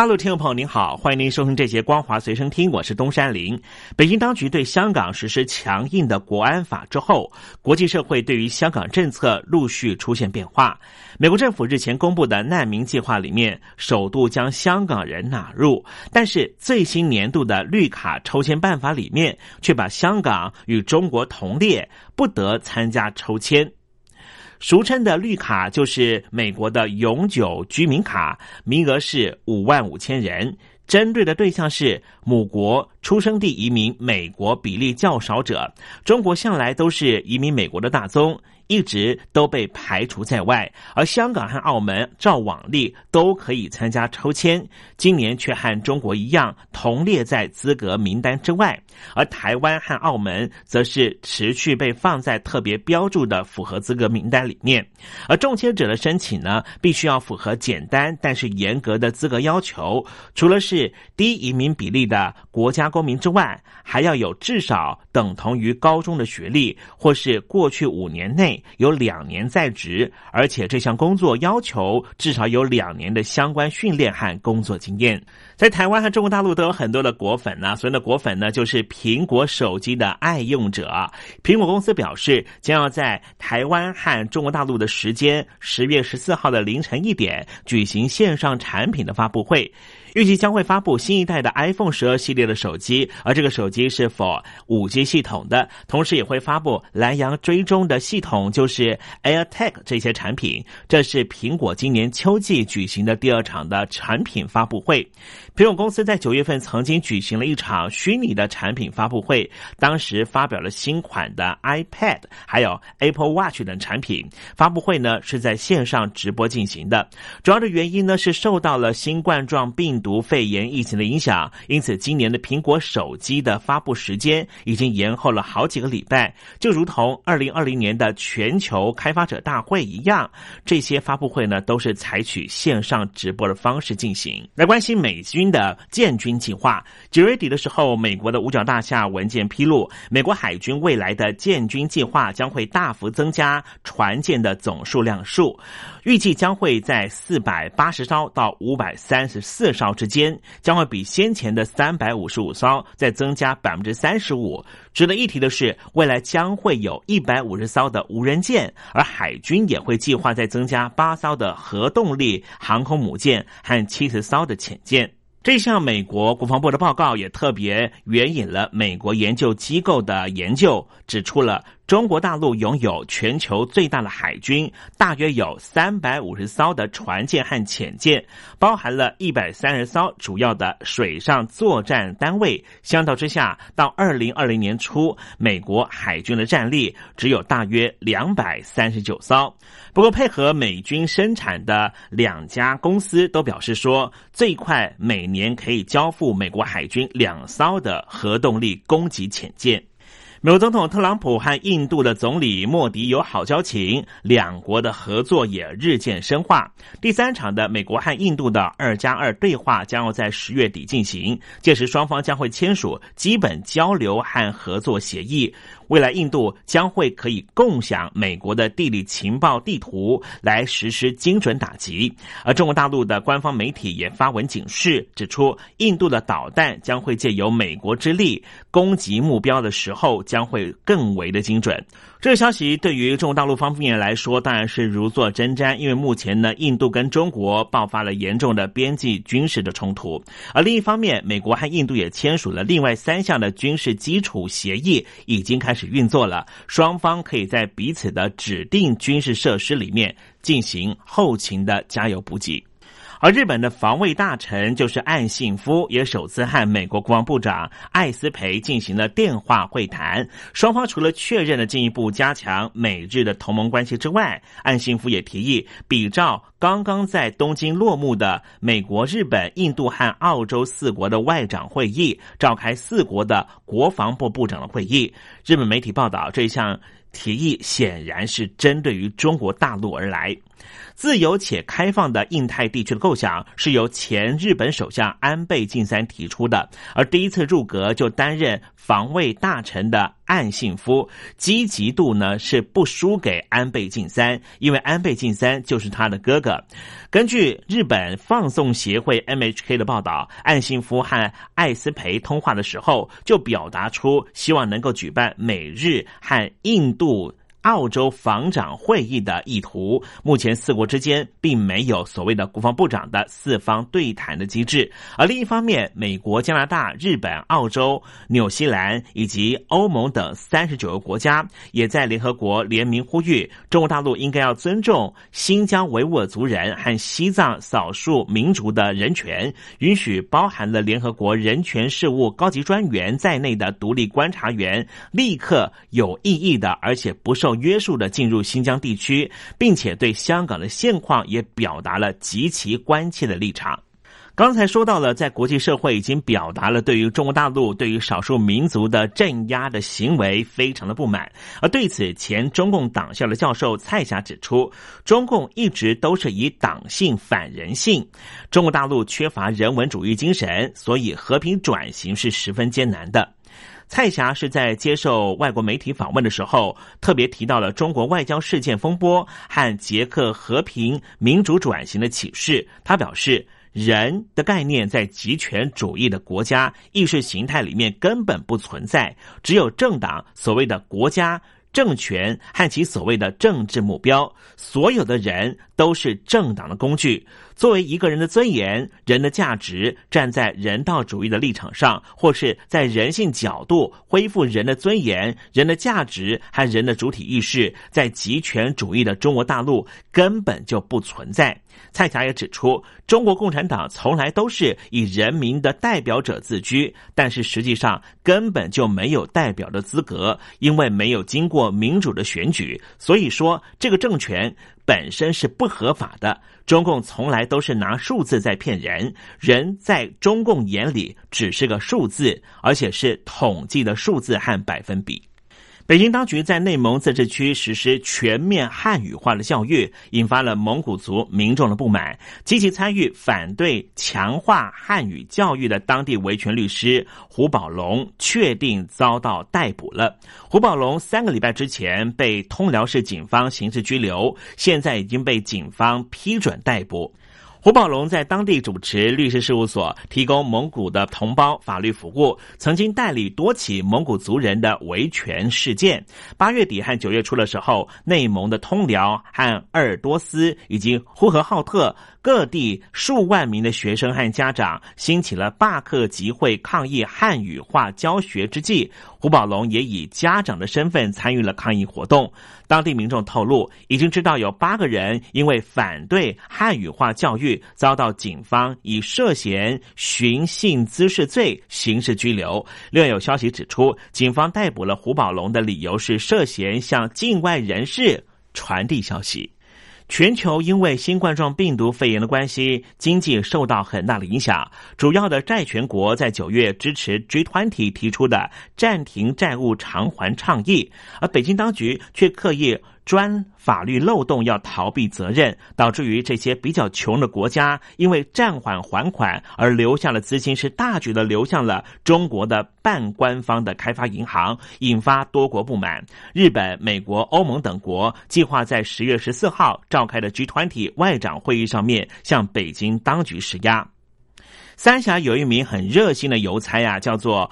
大陆听众朋友您好，欢迎您收听这节光华随身听，我是东山林。北京当局对香港实施强硬的国安法之后，国际社会对于香港政策陆续出现变化。美国政府日前公布的难民计划里面，首度将香港人纳入，但是最新年度的绿卡抽签办法里面，却把香港与中国同列，不得参加抽签。俗称的绿卡就是美国的永久居民卡，名额是五万五千人，针对的对象是母国出生地移民美国比例较少者。中国向来都是移民美国的大宗。一直都被排除在外，而香港和澳门照往例都可以参加抽签，今年却和中国一样同列在资格名单之外。而台湾和澳门则是持续被放在特别标注的符合资格名单里面。而中签者的申请呢，必须要符合简单但是严格的资格要求，除了是低移民比例的国家公民之外，还要有至少等同于高中的学历，或是过去五年内。有两年在职，而且这项工作要求至少有两年的相关训练和工作经验。在台湾和中国大陆都有很多的果粉呢，所谓的果粉呢，就是苹果手机的爱用者。苹果公司表示，将要在台湾和中国大陆的时间十月十四号的凌晨一点举行线上产品的发布会。预计将会发布新一代的 iPhone 十二系列的手机，而这个手机是否五 G 系统的，同时也会发布蓝牙追踪的系统，就是 AirTag 这些产品。这是苹果今年秋季举行的第二场的产品发布会。苹果公司在九月份曾经举行了一场虚拟的产品发布会，当时发表了新款的 iPad，还有 Apple Watch 等产品。发布会呢是在线上直播进行的，主要的原因呢是受到了新冠状病。毒肺炎疫情的影响，因此今年的苹果手机的发布时间已经延后了好几个礼拜，就如同二零二零年的全球开发者大会一样，这些发布会呢都是采取线上直播的方式进行。来关心美军的建军计划，九月底的时候，美国的五角大厦文件披露，美国海军未来的建军计划将会大幅增加船舰的总数量数。预计将会在四百八十艘到五百三十四艘之间，将会比先前的三百五十五艘再增加百分之三十五。值得一提的是，未来将会有一百五十艘的无人舰，而海军也会计划再增加八艘的核动力航空母舰和七十艘的潜舰。这项美国国防部的报告也特别援引了美国研究机构的研究，指出了。中国大陆拥有全球最大的海军，大约有三百五十艘的船舰和潜舰，包含了一百三十艘主要的水上作战单位。相较之下，到二零二零年初，美国海军的战力只有大约两百三十九艘。不过，配合美军生产的两家公司都表示说，最快每年可以交付美国海军两艘的核动力攻击潜舰。美国总统特朗普和印度的总理莫迪友好交情，两国的合作也日渐深化。第三场的美国和印度的二加二对话将要在十月底进行，届时双方将会签署基本交流和合作协议。未来，印度将会可以共享美国的地理情报地图，来实施精准打击。而中国大陆的官方媒体也发文警示，指出印度的导弹将会借由美国之力攻击目标的时候，将会更为的精准。这个消息对于中国大陆方面来说，当然是如坐针毡，因为目前呢，印度跟中国爆发了严重的边际军事的冲突。而另一方面，美国和印度也签署了另外三项的军事基础协议，已经开始运作了。双方可以在彼此的指定军事设施里面进行后勤的加油补给。而日本的防卫大臣就是岸信夫，也首次和美国国防部长艾斯培进行了电话会谈。双方除了确认了进一步加强美日的同盟关系之外，岸信夫也提议比照刚刚在东京落幕的美国、日本、印度和澳洲四国的外长会议，召开四国的国防部部长的会议。日本媒体报道，这项提议显然是针对于中国大陆而来。自由且开放的印太地区的构想是由前日本首相安倍晋三提出的，而第一次入阁就担任防卫大臣的岸信夫，积极度呢是不输给安倍晋三，因为安倍晋三就是他的哥哥。根据日本放送协会 MHK 的报道，岸信夫和艾斯培通话的时候就表达出希望能够举办美日和印度。澳洲防长会议的意图，目前四国之间并没有所谓的国防部长的四方对谈的机制。而另一方面，美国、加拿大、日本、澳洲、纽西兰以及欧盟等三十九个国家，也在联合国联名呼吁，中国大陆应该要尊重新疆维吾尔族人和西藏少数民族的人权，允许包含了联合国人权事务高级专员在内的独立观察员立刻有意义的，而且不受。约束的进入新疆地区，并且对香港的现况也表达了极其关切的立场。刚才说到了，在国际社会已经表达了对于中国大陆对于少数民族的镇压的行为非常的不满。而对此，前中共党校的教授蔡霞指出，中共一直都是以党性反人性，中国大陆缺乏人文主义精神，所以和平转型是十分艰难的。蔡霞是在接受外国媒体访问的时候，特别提到了中国外交事件风波和捷克和平民主转型的启示。他表示，人的概念在极权主义的国家意识形态里面根本不存在，只有政党所谓的国家。政权和其所谓的政治目标，所有的人都是政党的工具。作为一个人的尊严、人的价值，站在人道主义的立场上，或是在人性角度恢复人的尊严、人的价值和人的主体意识，在极权主义的中国大陆根本就不存在。蔡霞也指出，中国共产党从来都是以人民的代表者自居，但是实际上根本就没有代表的资格，因为没有经过民主的选举，所以说这个政权本身是不合法的。中共从来都是拿数字在骗人，人在中共眼里只是个数字，而且是统计的数字和百分比。北京当局在内蒙自治区实施全面汉语化的教育，引发了蒙古族民众的不满。积极参与反对强化汉语教育的当地维权律师胡宝龙确定遭到逮捕了。胡宝龙三个礼拜之前被通辽市警方刑事拘留，现在已经被警方批准逮捕。胡宝龙在当地主持律师事务所，提供蒙古的同胞法律服务，曾经代理多起蒙古族人的维权事件。八月底和九月初的时候，内蒙的通辽和鄂尔多斯以及呼和浩特。各地数万名的学生和家长兴起了罢课集会抗议汉语化教学之际，胡宝龙也以家长的身份参与了抗议活动。当地民众透露，已经知道有八个人因为反对汉语化教育，遭到警方以涉嫌寻衅滋事罪刑事拘留。另有消息指出，警方逮捕了胡宝龙的理由是涉嫌向境外人士传递消息。全球因为新冠状病毒肺炎的关系，经济受到很大的影响。主要的债权国在九月支持 G 团体提出的暂停债务偿还倡议，而北京当局却刻意。专法律漏洞要逃避责任，导致于这些比较穷的国家，因为暂缓还款而留下了资金，是大举的流向了中国的半官方的开发银行，引发多国不满。日本、美国、欧盟等国计划在十月十四号召开的 G 团体外长会议上面向北京当局施压。三峡有一名很热心的邮差呀，叫做。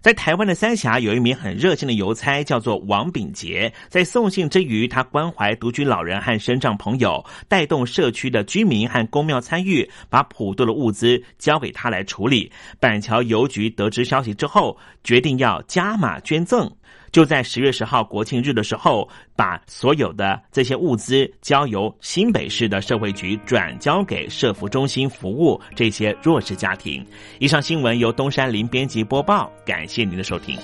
在台湾的三峡有一名很热心的邮差，叫做王炳杰。在送信之余，他关怀独居老人和身障朋友，带动社区的居民和公庙参与，把普渡的物资交给他来处理。板桥邮局得知消息之后，决定要加码捐赠。就在十月十号国庆日的时候，把所有的这些物资交由新北市的社会局转交给社服中心服务这些弱势家庭。以上新闻由东山林编辑播报，感谢您的收听。